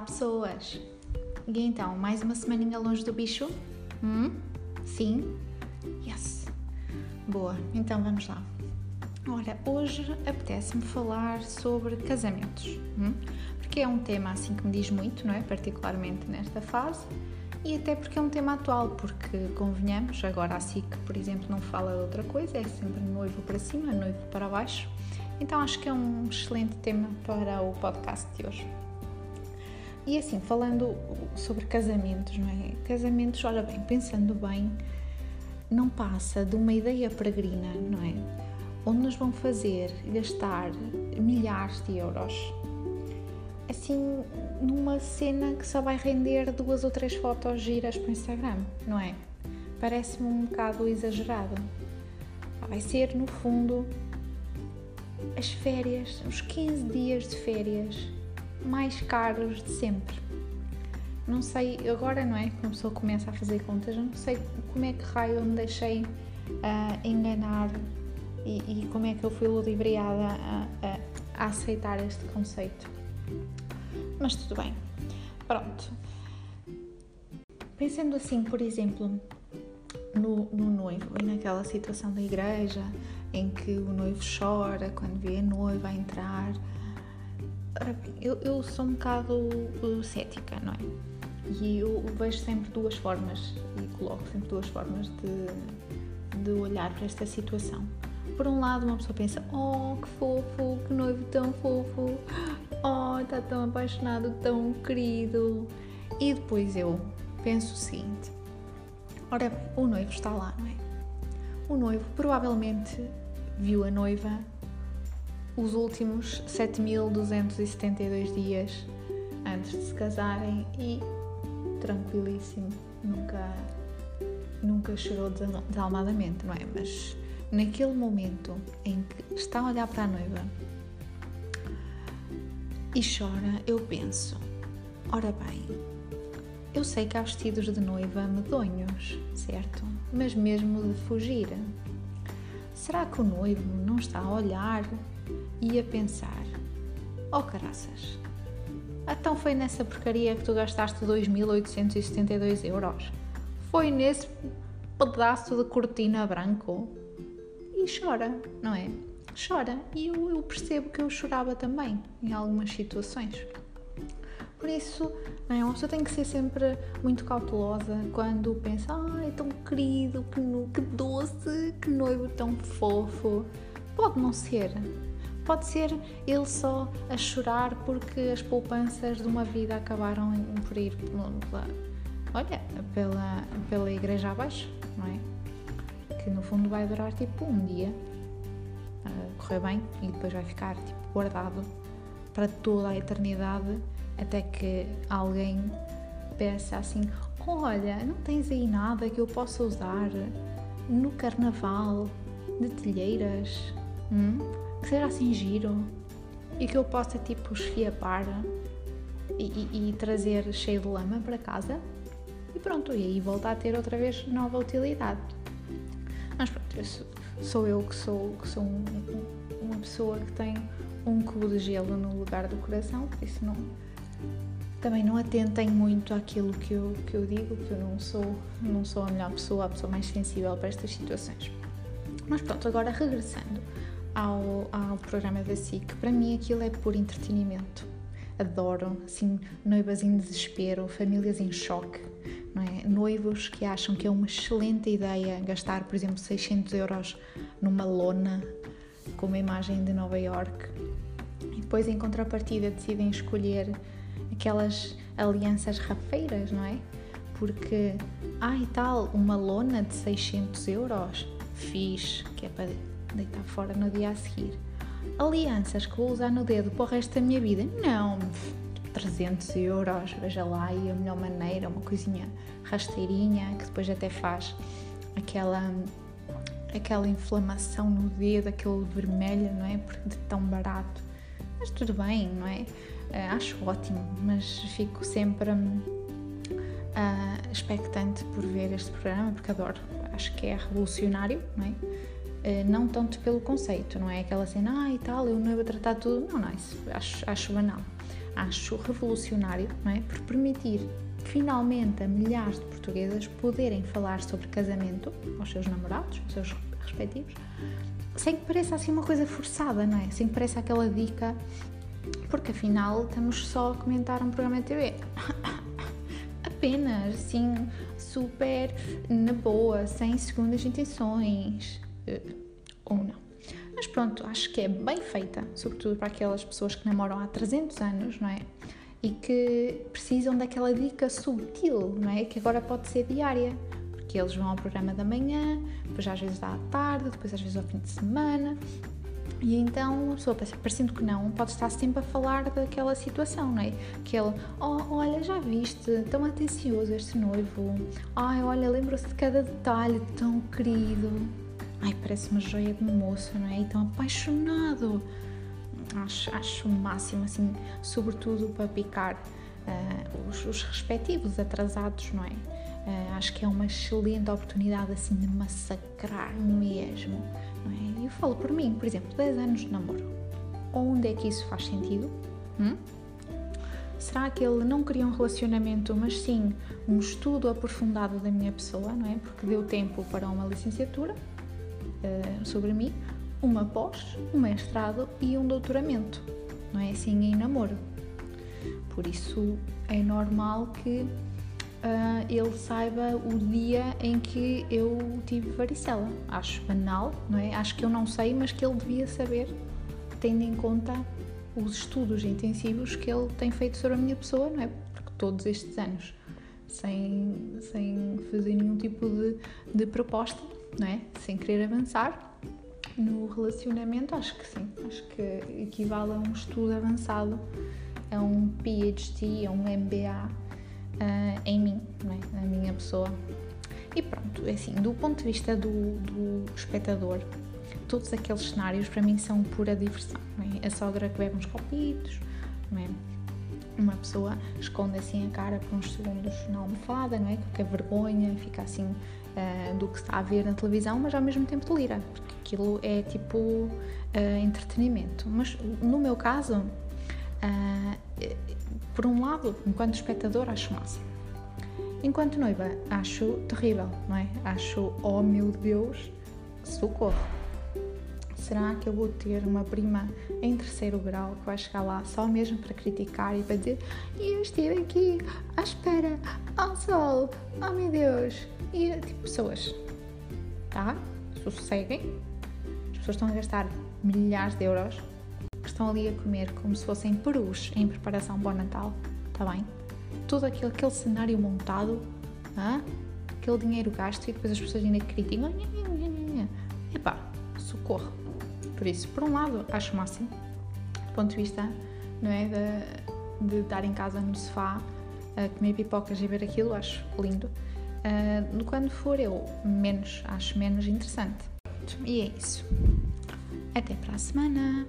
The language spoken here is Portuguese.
Olá, pessoas! E então, mais uma semaninha longe do bicho? Hum? Sim? Yes! Boa, então vamos lá. Ora, hoje apetece-me falar sobre casamentos, hum? porque é um tema assim que me diz muito, não é? Particularmente nesta fase, e até porque é um tema atual, porque convenhamos, agora a SIC, por exemplo, não fala de outra coisa, é sempre noivo para cima, noivo para baixo. Então acho que é um excelente tema para o podcast de hoje. E assim, falando sobre casamentos, não é? Casamentos, olha bem, pensando bem, não passa de uma ideia peregrina, não é? Onde nos vão fazer gastar milhares de euros. Assim, numa cena que só vai render duas ou três fotos giras para o Instagram, não é? Parece-me um bocado exagerado. Vai ser, no fundo, as férias, os 15 dias de férias mais caros de sempre. Não sei, agora não é que uma pessoa começa a fazer contas, não sei como é que raio eu me deixei uh, enganar e, e, como é que eu fui ludibriada a, a, a aceitar este conceito. Mas tudo bem. Pronto. Pensando assim, por exemplo, no, no noivo e naquela situação da igreja em que o noivo chora quando vê a noiva entrar. Eu, eu sou um bocado uh, cética, não é? E eu vejo sempre duas formas e coloco sempre duas formas de, de olhar para esta situação. Por um lado, uma pessoa pensa: Oh, que fofo, que noivo tão fofo, oh, está tão apaixonado, tão querido. E depois eu penso o seguinte: Ora, o noivo está lá, não é? O noivo provavelmente viu a noiva os últimos 7.272 dias antes de se casarem e tranquilíssimo, nunca, nunca chorou desalmadamente, não é? Mas naquele momento em que está a olhar para a noiva e chora, eu penso: ora bem, eu sei que há vestidos de noiva medonhos, certo? Mas mesmo de fugir. Será que o noivo não está a olhar e a pensar: Oh caraças, então foi nessa porcaria que tu gastaste 2.872 euros? Foi nesse pedaço de cortina branco? E chora, não é? Chora. E eu, eu percebo que eu chorava também em algumas situações. Por isso, não é? uma pessoa tem que ser sempre muito cautelosa quando pensa, ah, tão querido, que, que doce, que noivo tão fofo. Pode não ser. Pode ser ele só a chorar porque as poupanças de uma vida acabaram por ir pela, olha, pela, pela igreja abaixo, não é? Que no fundo vai durar tipo um dia, correr bem, e depois vai ficar tipo guardado para toda a eternidade até que alguém peça assim: Olha, não tens aí nada que eu possa usar no carnaval de telheiras? Hum? Que seja assim giro e que eu possa tipo esfiapar e, e, e trazer cheio de lama para casa? E pronto, e aí volta a ter outra vez nova utilidade. Mas pronto, eu sou, sou, eu que sou, que sou um, uma pessoa que tem um cubo de gelo no lugar do coração, por isso não também não atentem muito àquilo que eu, que eu digo, que eu não sou, não sou a melhor pessoa, a pessoa mais sensível para estas situações. Mas pronto, agora regressando ao, ao programa da SIC, para mim aquilo é por entretenimento. Adoro, assim, noivas em desespero, famílias em choque, é? Noivos que acham que é uma excelente ideia gastar, por exemplo, 600 euros numa lona com uma imagem de Nova York e depois, em contrapartida, decidem escolher aquelas alianças rafeiras, não é? Porque, ah e tal, uma lona de 600 euros, fiz, que é para deitar fora no dia a seguir. Alianças que vou usar no dedo para o resto da minha vida? Não, 300 euros, veja lá, e a melhor maneira, uma coisinha rasteirinha, que depois até faz aquela aquela inflamação no dedo, aquele vermelho, não é? Porque de tão barato. Mas tudo bem, não é? Uh, acho ótimo, mas fico sempre uh, expectante por ver este programa, porque adoro. Acho que é revolucionário, não é? Uh, não tanto pelo conceito, não é aquela cena, ah e tal, eu não vou tratar tudo. Não, não, isso acho, acho banal. acho revolucionário, não é? Por permitir finalmente a milhares de portuguesas poderem falar sobre casamento aos seus namorados, aos seus respectivos, sem que pareça assim uma coisa forçada, não é? Sem que pareça aquela dica, porque afinal estamos só a comentar um programa de TV. Apenas, assim, super na boa, sem segundas intenções. Eh, ou não. Mas pronto, acho que é bem feita, sobretudo para aquelas pessoas que namoram há 300 anos, não é? E que precisam daquela dica subtil, não é? Que agora pode ser diária, porque eles vão ao programa da manhã, depois às vezes dá à tarde, depois às vezes ao fim de semana. E então a pessoa, parecendo que não, pode estar sempre a falar daquela situação, não é? Que ele, oh, olha, já viste, tão atencioso este noivo. Ai, olha, lembra-se de cada detalhe tão querido ai, parece uma joia de moço, não é? E tão apaixonado. Acho, acho o máximo, assim, sobretudo para picar uh, os, os, respectivos atrasados, não é? Uh, acho que é uma excelente oportunidade, assim, de massacrar mesmo, não é? Eu falo por mim, por exemplo, 10 anos de namoro. Onde é que isso faz sentido? Hum? Será que ele não queria um relacionamento, mas sim um estudo aprofundado da minha pessoa, não é? Porque deu tempo para uma licenciatura, uh, sobre mim, uma pós, um mestrado e um doutoramento, não é assim em namoro. Por isso é normal que uh, ele saiba o dia em que eu tive varicela. Acho banal, não é? Acho que eu não sei, mas que ele devia saber, tendo em conta os estudos intensivos que ele tem feito sobre a minha pessoa, não é? Porque todos estes anos, sem, sem fazer nenhum tipo de, de proposta, não é? Sem querer avançar no relacionamento, acho que sim. Acho que equivale a um estudo avançado, a um PhD, a um MBA uh, ah, em mim, não é? Na minha pessoa. E pronto, é assim, do ponto de vista do, do espectador, todos aqueles cenários para mim são pura diversão. É? A sogra que bebe uns copitos, é? uma pessoa esconde assim a cara por uns segundos na almofada, não é? Com vergonha, fica assim uh, do que está a ver na televisão, mas ao mesmo tempo delira, porque aquilo é tipo uh, entretenimento. Mas no meu caso, uh, por um lado, enquanto espectador, acho massa. Enquanto noiva, acho terrível, não é? Acho, oh meu Deus, socorro será que eu vou ter uma prima em terceiro grau que vai chegar lá só mesmo para criticar e para dizer e eu estive aqui à espera ao sol, oh meu Deus, e tipo pessoas, tá? Sosseguem, as pessoas estão a gastar milhares de euros, estão ali a comer como se fossem perus em preparação para o Natal, tá bem? Todo aquele, aquele cenário montado, ah? aquele dinheiro gasto e depois as pessoas ainda criticam, epá, socorro. Por isso, por um lado, acho máximo, do ponto de vista não é, de, de estar em casa no sofá, a comer pipocas e ver aquilo, acho lindo. Uh, quando for eu, menos, acho menos interessante. E é isso. Até para a semana!